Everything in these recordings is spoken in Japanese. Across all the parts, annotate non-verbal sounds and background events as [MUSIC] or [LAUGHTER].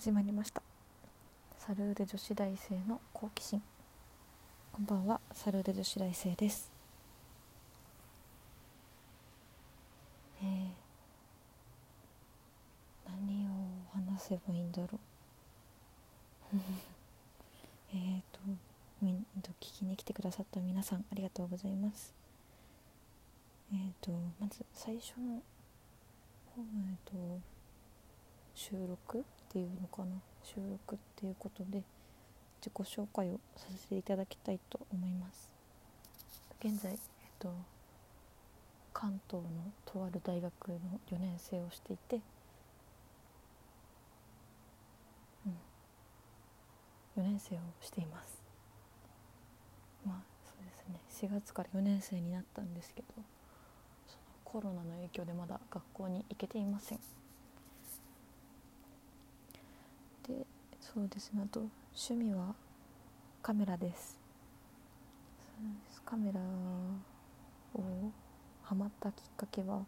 始まりました。サルーレ女子大生の好奇心。こんばんは。サルーレ女子大生です。えー、何を話せばいいんだろう。[LAUGHS] えっとみんと聞きに来てくださった皆さんありがとうございます。えっ、ー、とまず最初のえっ、ー、と収録っていうのかな収録っていうことで自己紹介をさせていただきたいと思います。現在、えっと、関東のとある大学の4年生をしていて、うん、4年生をしています。まあそうですね。4月から4年生になったんですけどそのコロナの影響でまだ学校に行けていませんでそうですね。あと趣味はカメラです。カメラをハマったきっかけは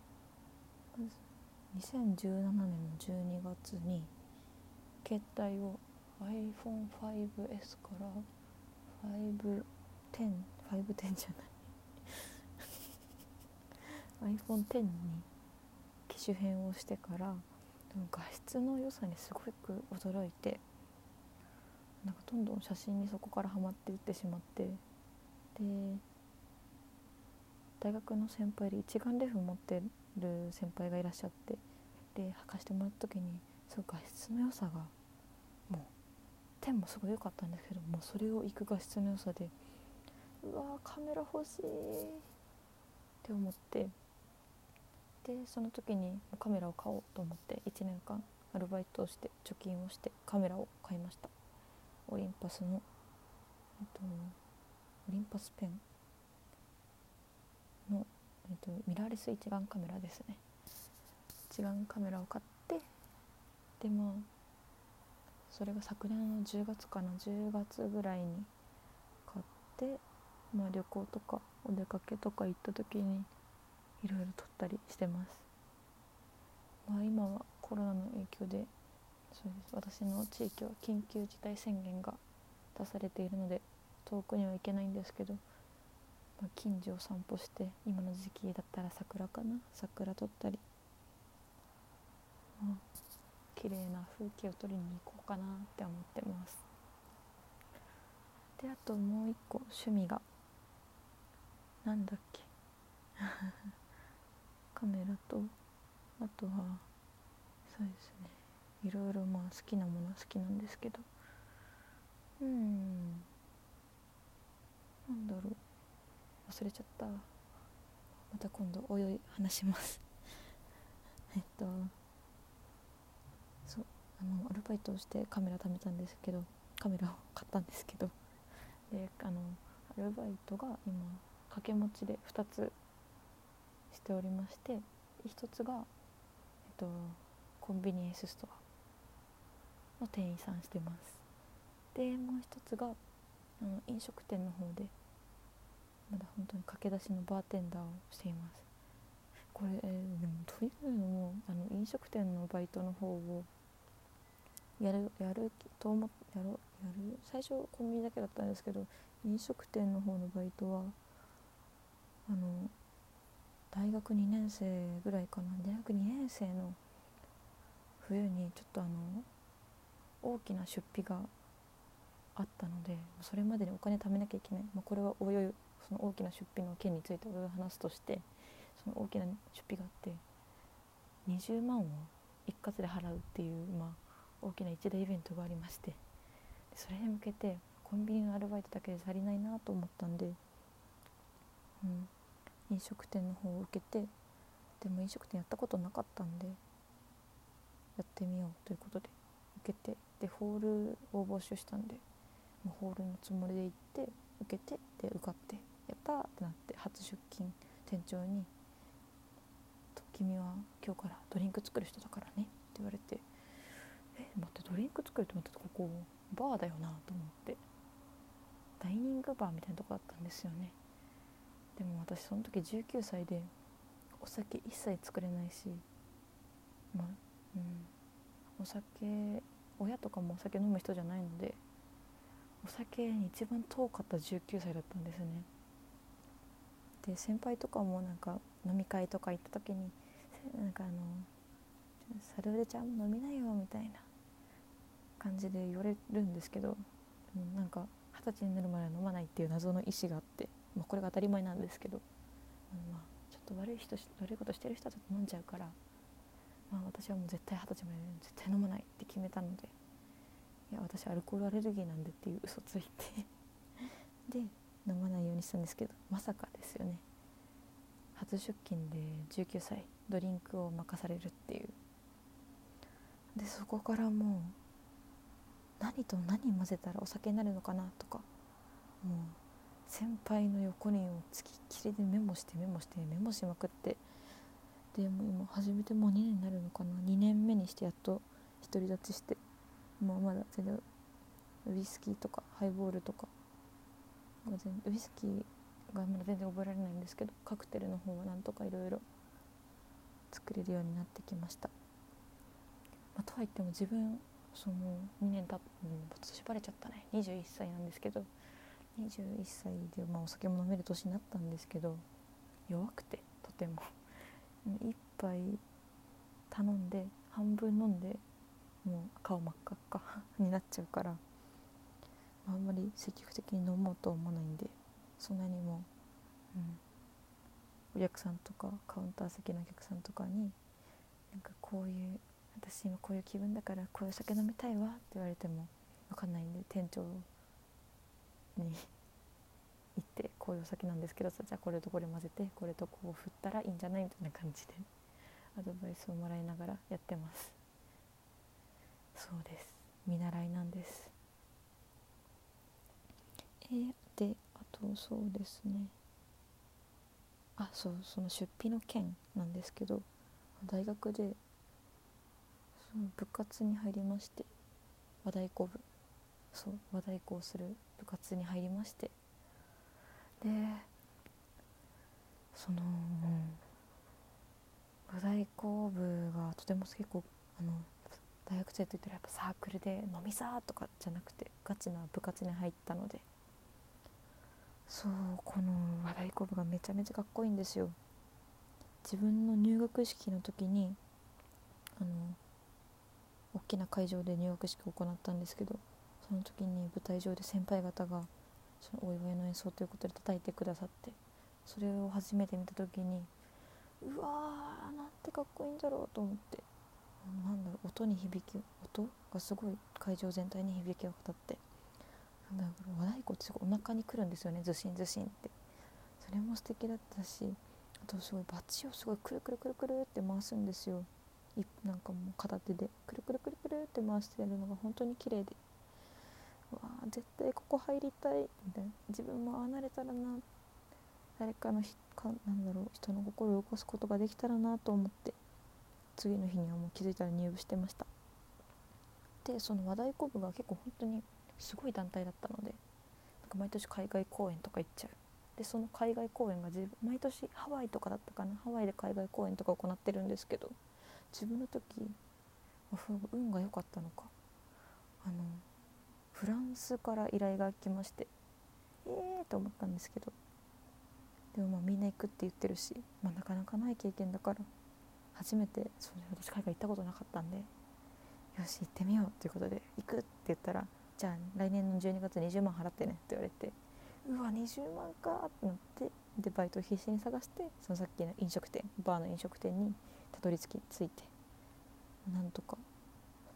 2017年の12月に携帯を iPhone5S から510 510じゃない。iPhone10 に機種変をしてから画質の良さにすごく驚いてなんかどんどん写真にそこからハマっていってしまって。で大学の先輩で一眼レフ持ってる先輩がいらっしゃって。で履かしてもらった時にすごい画質の良さがもう点もすごい良かったんですけどもうそれをいく画質の良さでうわカメラ欲しいって思って。でその時にカメラを買おうと思って1年間アルバイトをして貯金をしてカメラを買いました。オリンパスの、えっと、オリンパスペンの、えっと、ミラーレス一眼カメラですね一眼カメラを買ってでまあそれが昨年の10月かな10月ぐらいに買ってまあ旅行とかお出かけとか行った時にいろいろ撮ったりしてます。まあ、今はコロナの影響でそうです。私の地域は緊急事態宣言が出されているので遠くには行けないんですけど、まあ、近所を散歩して今の時期だったら桜かな？桜撮ったり、まあ、綺麗な風景を撮りに行こうかなって思ってます。であともう一個趣味が。なんだっけ？[LAUGHS] カメラとあとはそうですね。いろいろまあ好きなものは好きなんですけど。うん。なんだろう。忘れちゃった。また今度おいおい話します。[LAUGHS] えっと。そう。あのアルバイトをしてカメラ貯めたんですけど。カメラを買ったんですけど。であのアルバイトが今掛け持ちで2つしておりまして。一つが、えっと、コンビニエンスストア。の店員さんしてます。でもう一つがあの飲食店の方でまだ本当に駆け出しのバーテンダーをしています。これ、えー、でもというのもあの飲食店のバイトの方をやるやると思やろやる最初コンビニだけだったんですけど飲食店の方のバイトはあの大学2年生ぐらいかな大学2年生の冬にちょっとあの大きな出費があったのでそれまでにお金貯めなきゃいけない、まあ、これはおいおいその大きな出費の件についておいおい話すとしてその大きな出費があって20万を一括で払うっていう、まあ、大きな一大イベントがありましてそれに向けてコンビニのアルバイトだけで足りないなと思ったんで、うん、飲食店の方を受けてでも飲食店やったことなかったんでやってみようということで受けてでホールを募集したんでホールのつもりで行って受けてで受かってやったってなって初出勤店長に「君は今日からドリンク作る人だからね」って言われて「え待ってドリンク作るって思った？らここバーだよな」と思ってダイニングバーみたいなとこだったんですよね。でも私その時19歳でお酒一切作れないしまあうんお酒親とかもお酒飲む人じゃないのでお酒に一番遠かった19歳だったんですね。で先輩とかもなんか飲み会とか行った時になんかあの「サルデちゃん飲みなよ」みたいな感じで言われるんですけどなんか二十歳になるまでは飲まないっていう謎の意思があって、まあ、これが当たり前なんですけど、まあ、ちょっと悪い人悪いことしてる人はちょっと飲んじゃうから、まあ、私はもう絶対二十歳まで絶対飲まないって決めたのでいや私アルコールアレルギーなんでっていう嘘ついて。[LAUGHS] で飲まないようにしたんですけどまさかですよね。初出勤で19歳ドリンクを任されるっていう。でそこからもう何と何混ぜたらお酒になるのかなとかもう先輩の横にをつきっきりでメモしてメモしてメモしまくってでも今始めてもう2年になるのかな。2年目にしてやっと独り立ちしてもうまだ全然ウイスキーとかハイボールとかウイスキーがまだ全然覚えられないんですけどカクテルの方はなんとかいろいろ作れるようになってきました、まあ、とはいっても自分その2年たって今年バレちゃったね。21歳なんですけど21歳で、まあ、お酒も飲める年になったんですけど弱くてとても。1杯頼んで半分飲んでもう顔真っ赤っか [LAUGHS] になっちゃうからあんまり積極的に飲もうと思わないんでそんなにも、うん、お客さんとかカウンター席のお客さんとかになんかこういう私今こういう気分だからこういう酒飲みたいわって言われても分かんないんで店長にういうお酒なんですけどさじゃあこれとこれ混ぜてこれとこう振ったらいいんじゃないみたいな感じでアドバイスをもらいながらやってます。そうです。見習いなんです。えー、であとそうですね。あそうその出費の件なんですけど大学でその部活に入りまして和太鼓部。そう和太鼓をする部活に入りましてでその和太鼓部がとても結構あの大学生といったらやっぱサークルで飲みさとかじゃなくてガチな部活に入ったのでそうこの和太鼓部がめちゃめちゃかっこいいんですよ。自分の入学式の時にあの大きな会場で入学式を行ったんですけどその時に舞台上で先輩方がそのお祝いの演奏ということで叩いてくださってそれを初めて見た時にうわーなんてかっこいいんだろうと思ってなんだろう音に響き音がすごい会場全体に響き渡ってなんだろう和太鼓ってすごいお腹にくるんですよねずしんずしんって。それも素敵だったしあとすごいバチをすごいくるくるくるくるって回すんですよ。なんかもう片手でくるくるくるくるって回してるのが本当に綺麗で。わー絶対ここ入りたい。みたいな。自分もああなれたらな。誰かのひかなんだろう人の心を動かすことができたらなと思って次の日にはもう気づいたら入部してました。でその和太鼓部が結構本当にすごい団体だったのでなんか毎年海外公演とか行っちゃう。でその海外公演が自分毎年ハワイとかだったかな。ハワイで海外公演とか行ってるんですけど自分の時運が良かったのか。あのフランスから依頼が来ましてええー、と思ったんですけどでもまあみんな行くって言ってるし、まあ、なかなかない経験だから初めてそう私海外行ったことなかったんでよし行ってみようということで行くって言ったらじゃあ来年の12月20万払ってねって言われてうわ20万かってなってでバイトを必死に探してそのさっきの飲食店バーの飲食店にたどり着き着いてなんとか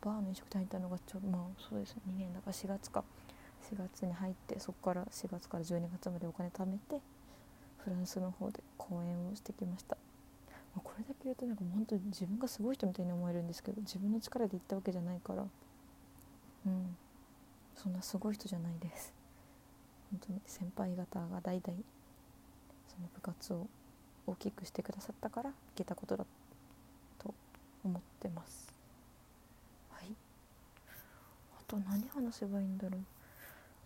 バーの飲食店入ったのがちょまあそうですね。2年だから4月か。4月に入ってそこから4月から12月までお金貯めてフランスの方で公演をしてきました、まあ、これだけ言うとなんか本当に自分がすごい人みたいに思えるんですけど自分の力で行ったわけじゃないから。うん。そんなすごい人じゃないです。本当に先輩方が代々その部活を大きくしてくださったから行けたことだと思ってます。と何話せばいいんだろう。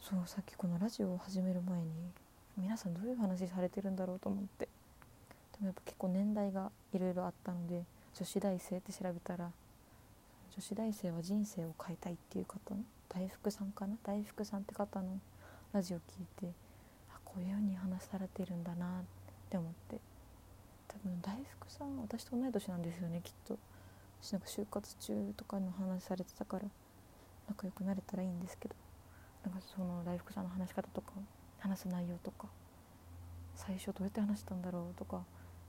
そうさっきこのラジオを始める前に皆さんどういう話されてるんだろうと思って。でもやっぱ結構年代がいろいろあったので女子大生って調べたら女子大生は人生を変えたいっていう方の大福さんかな？大福さんって方のラジオ聞いてあこういうふうに話されてるんだなって思って。多分大福さん私と同い年なんですよねきっと。私なんか就活中とかの話されてたから。仲良くなれたらいいんですけどなんかその大福さんの話し方とか話す内容とか最初どうやって話したんだろうとかも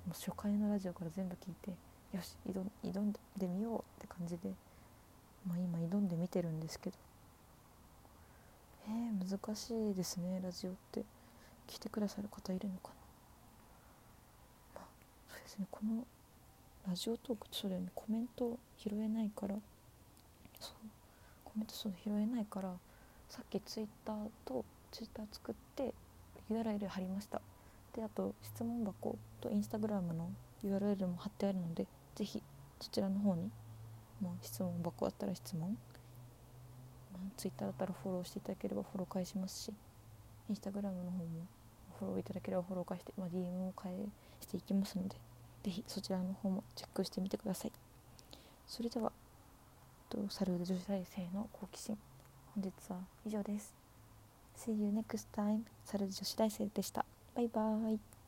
う初回のラジオから全部聞いてよし挑挑んでみようって感じで、まあ、今挑んでみてるんですけどえー、難しいですねラジオって。聞いてくださる方いるのかな。まあそうですねこのラジオトークそうだよねコメント拾えないからそうコメントそう拾えないからさっきツイッターとツイッター作って URL 貼りました。であと質問箱とインスタグラムの URL も貼ってあるのでぜひそちらの方に、まあ、質問箱あったら質問、まあ、Twitter だったらフォローしていただければフォロー返しますしインスタグラムの方もフォローいただければフォロー返して、まあ、DM を返していきますのでぜひそちらの方もチェックしてみてください。それではサルード女子大生の好奇心。本日は以上です。See you next time サルード女子大生でした。バイバーイ。